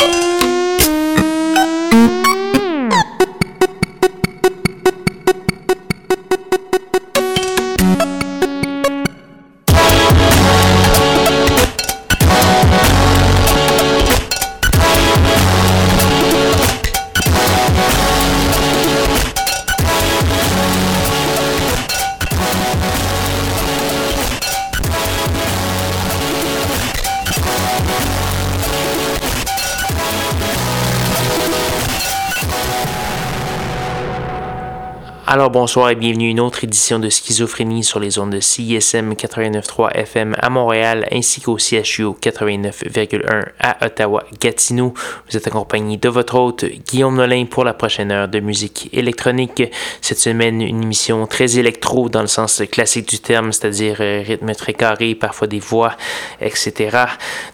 Alors bonsoir et bienvenue à une autre édition de Schizophrénie sur les ondes de CISM 89.3 FM à Montréal ainsi qu'au CHU 89.1 à Ottawa-Gatineau. Vous êtes accompagné de votre hôte Guillaume Nolin pour la prochaine heure de musique électronique. Cette semaine, une émission très électro dans le sens classique du terme, c'est-à-dire euh, rythme très carré, parfois des voix, etc.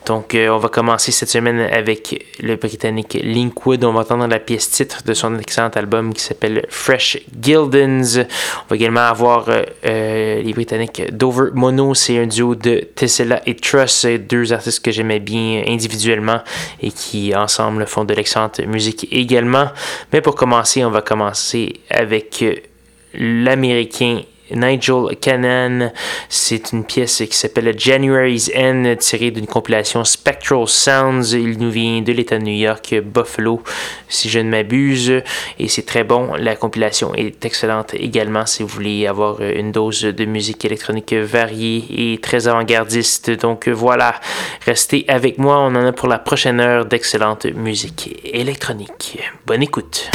Donc euh, on va commencer cette semaine avec le Britannique Linkwood. On va entendre la pièce titre de son excellent album qui s'appelle Fresh Guild. On va également avoir euh, euh, les Britanniques Dover Mono, c'est un duo de Tesla et Truss, deux artistes que j'aimais bien individuellement et qui ensemble font de l'excellente musique également. Mais pour commencer, on va commencer avec euh, l'américain Nigel Cannon. C'est une pièce qui s'appelle January's End, tirée d'une compilation Spectral Sounds. Il nous vient de l'État de New York, Buffalo, si je ne m'abuse. Et c'est très bon. La compilation est excellente également si vous voulez avoir une dose de musique électronique variée et très avant-gardiste. Donc voilà, restez avec moi. On en a pour la prochaine heure d'excellente musique électronique. Bonne écoute.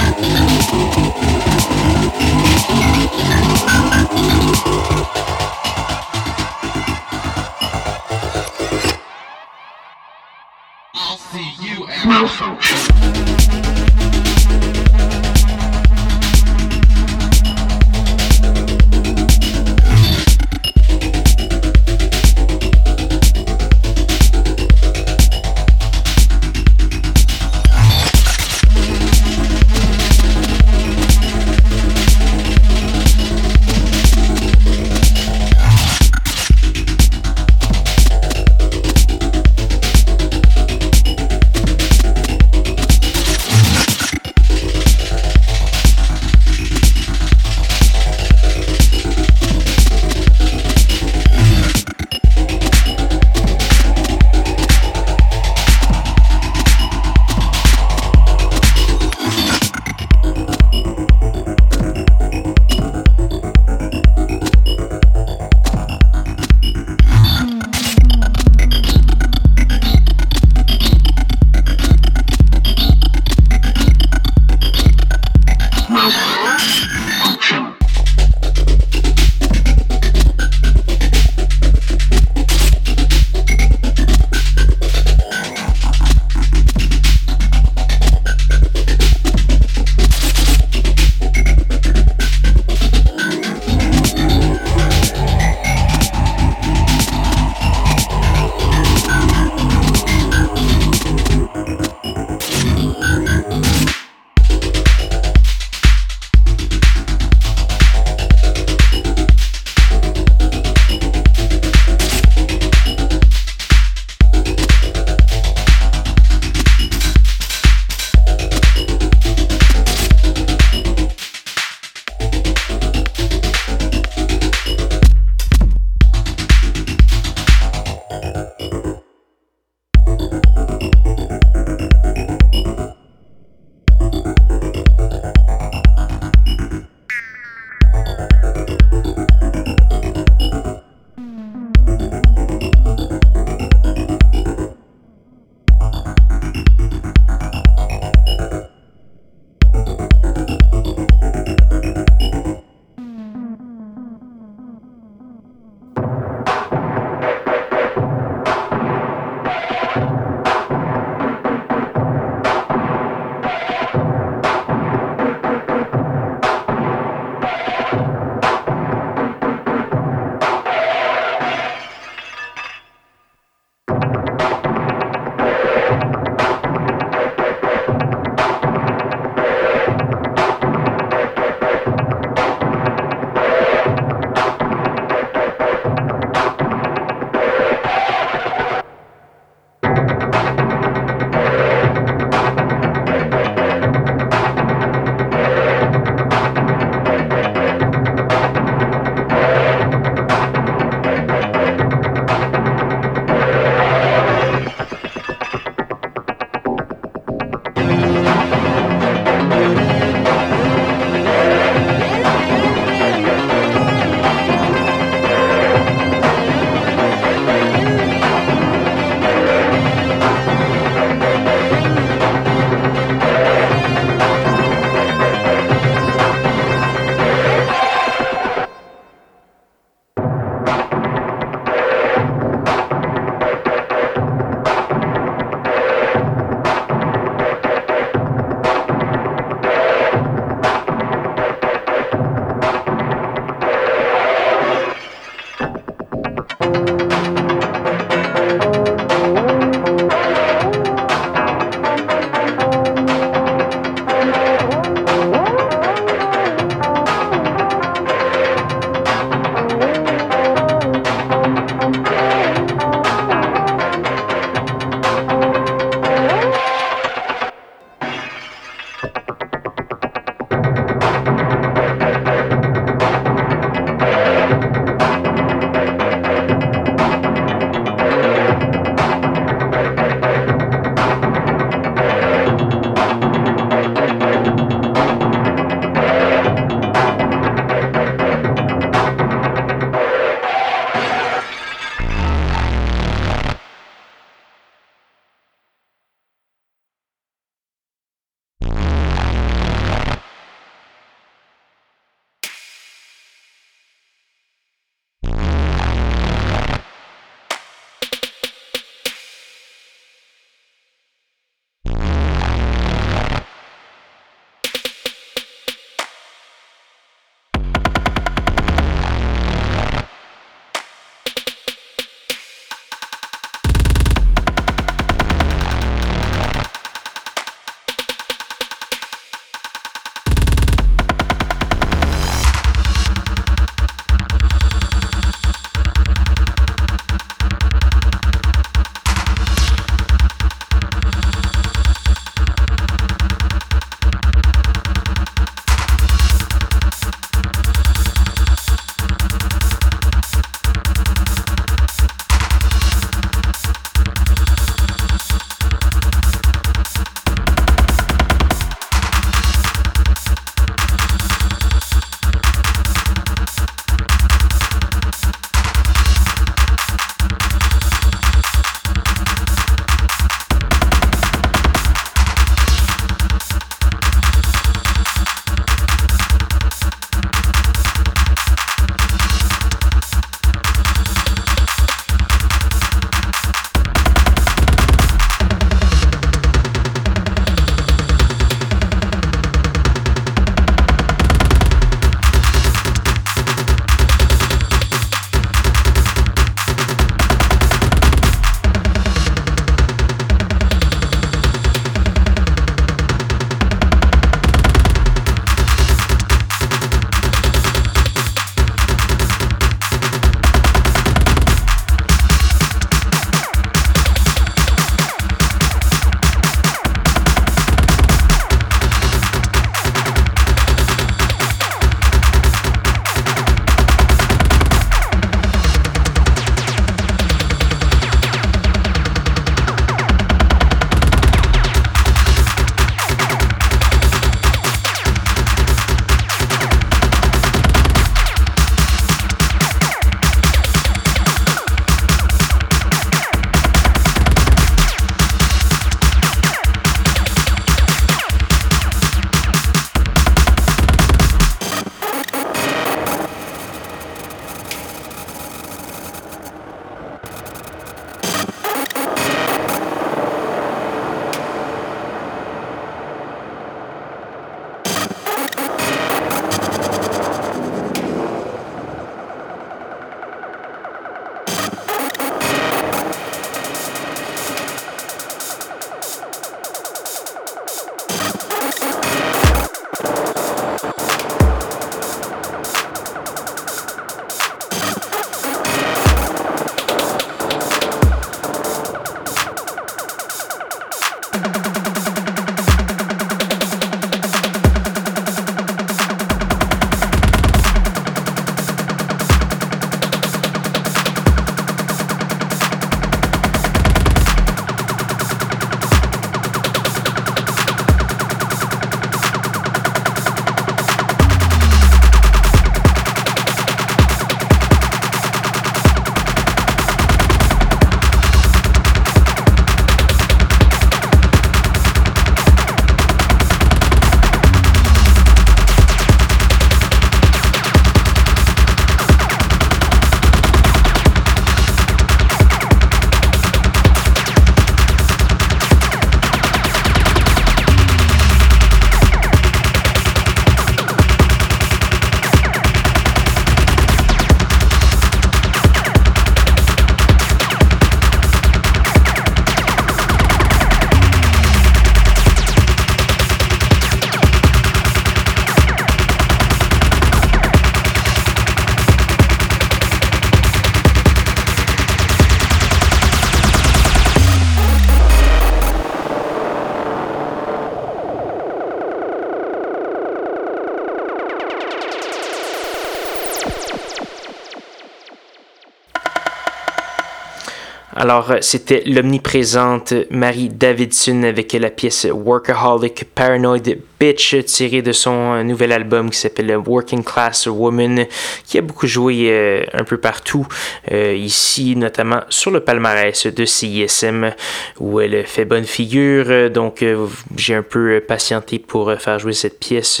Alors, c'était l'omniprésente Marie Davidson avec la pièce Workaholic Paranoid Bitch tirée de son nouvel album qui s'appelle Working Class Woman, qui a beaucoup joué euh, un peu partout, euh, ici notamment sur le palmarès de CISM où elle fait bonne figure. Donc, euh, j'ai un peu patienté pour faire jouer cette pièce,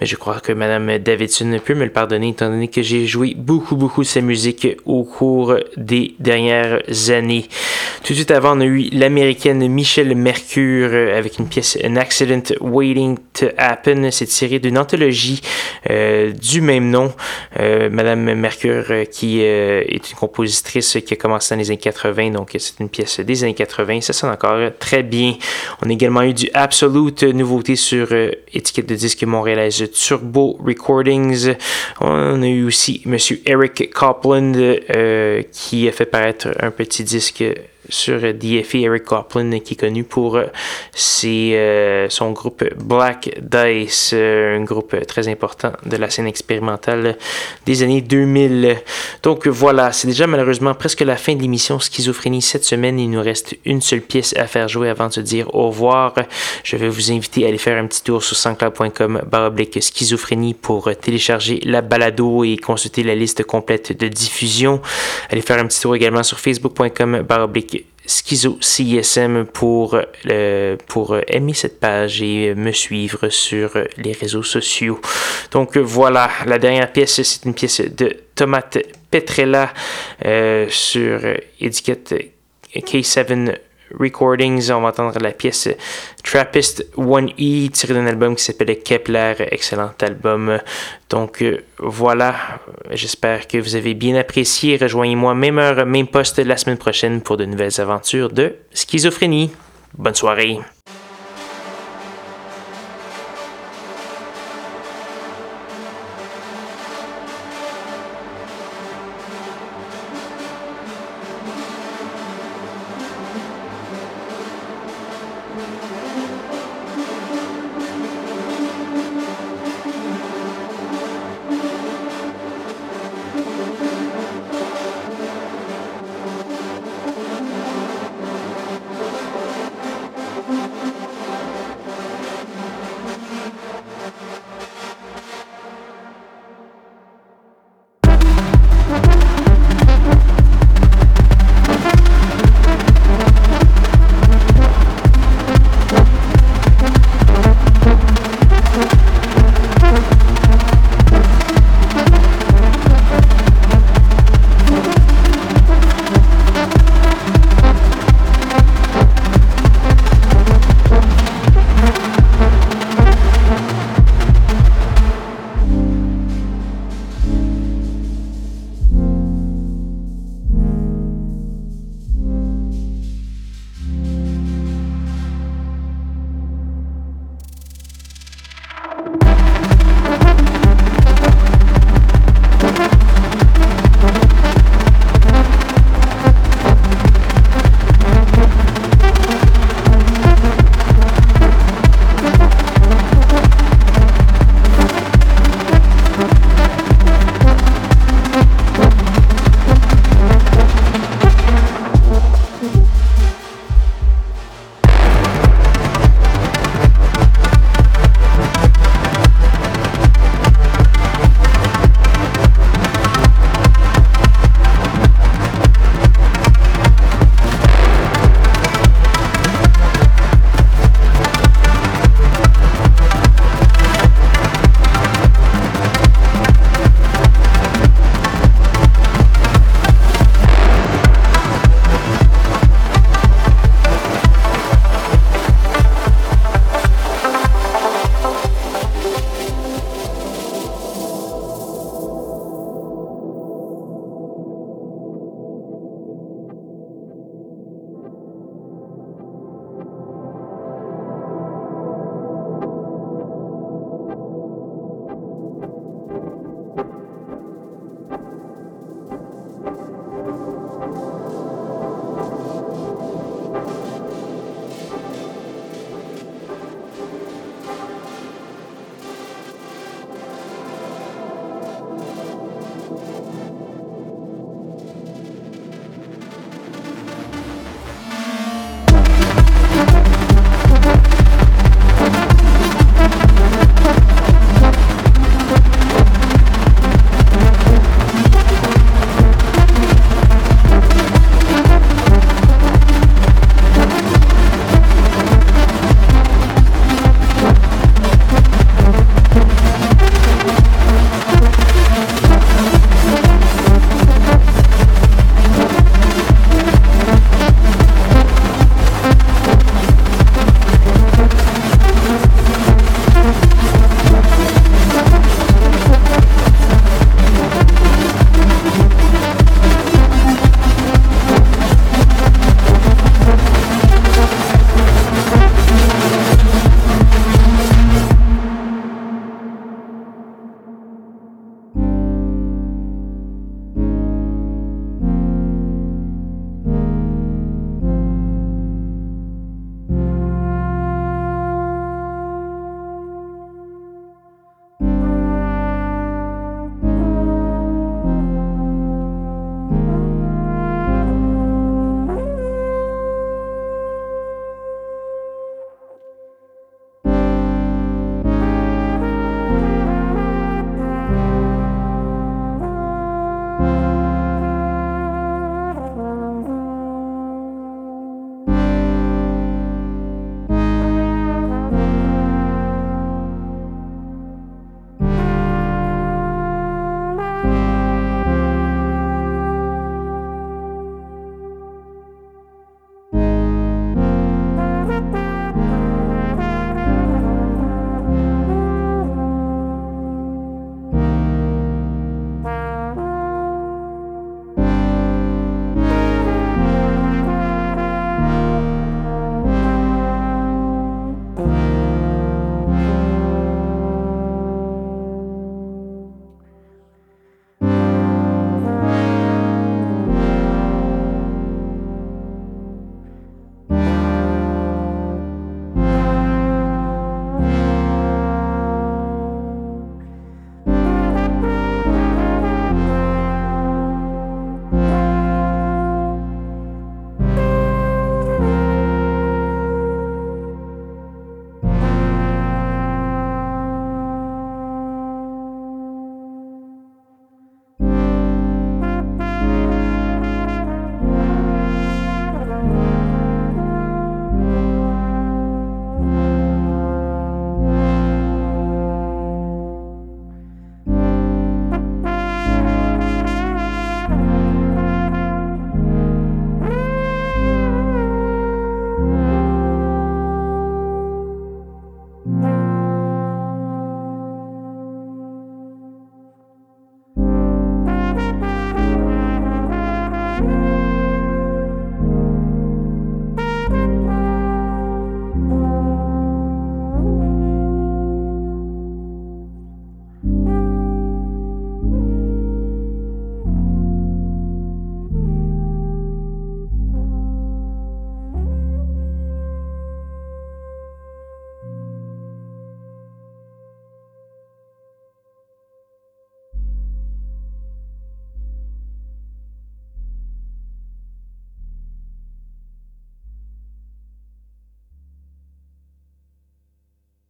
mais je crois que Madame Davidson peut me le pardonner étant donné que j'ai joué beaucoup, beaucoup de sa musique au cours des dernières années. Tout de suite avant, on a eu l'américaine Michelle Mercure avec une pièce An Accident Waiting Happen. C'est tiré d'une anthologie euh, du même nom. Euh, Madame Mercure, euh, qui est une compositrice qui a commencé dans les années 80, donc c'est une pièce des années 80. Ça sonne encore très bien. On a également eu du Absolute, nouveauté sur étiquette de disque montréalaise Turbo Recordings. On a eu aussi Monsieur Eric Copland qui a fait paraître un petit disque sur DFE, Eric Copeland, qui est connu pour euh, euh, son groupe Black Dice, euh, un groupe très important de la scène expérimentale des années 2000. Donc voilà, c'est déjà malheureusement presque la fin de l'émission Schizophrénie cette semaine. Il nous reste une seule pièce à faire jouer avant de se dire au revoir. Je vais vous inviter à aller faire un petit tour sur sanscloud.com baroblique schizophrénie pour télécharger la balado et consulter la liste complète de diffusion. Allez faire un petit tour également sur facebook.com baroblique Schizo CSM pour, euh, pour aimer cette page et me suivre sur les réseaux sociaux. Donc voilà, la dernière pièce, c'est une pièce de Tomate Petrella euh, sur étiquette K7 Recordings. On va entendre la pièce Trappist 1E tirée d'un album qui s'appelle Kepler. Excellent album. Donc euh, voilà, j'espère que vous avez bien apprécié. Rejoignez-moi même heure, même poste la semaine prochaine pour de nouvelles aventures de schizophrénie. Bonne soirée.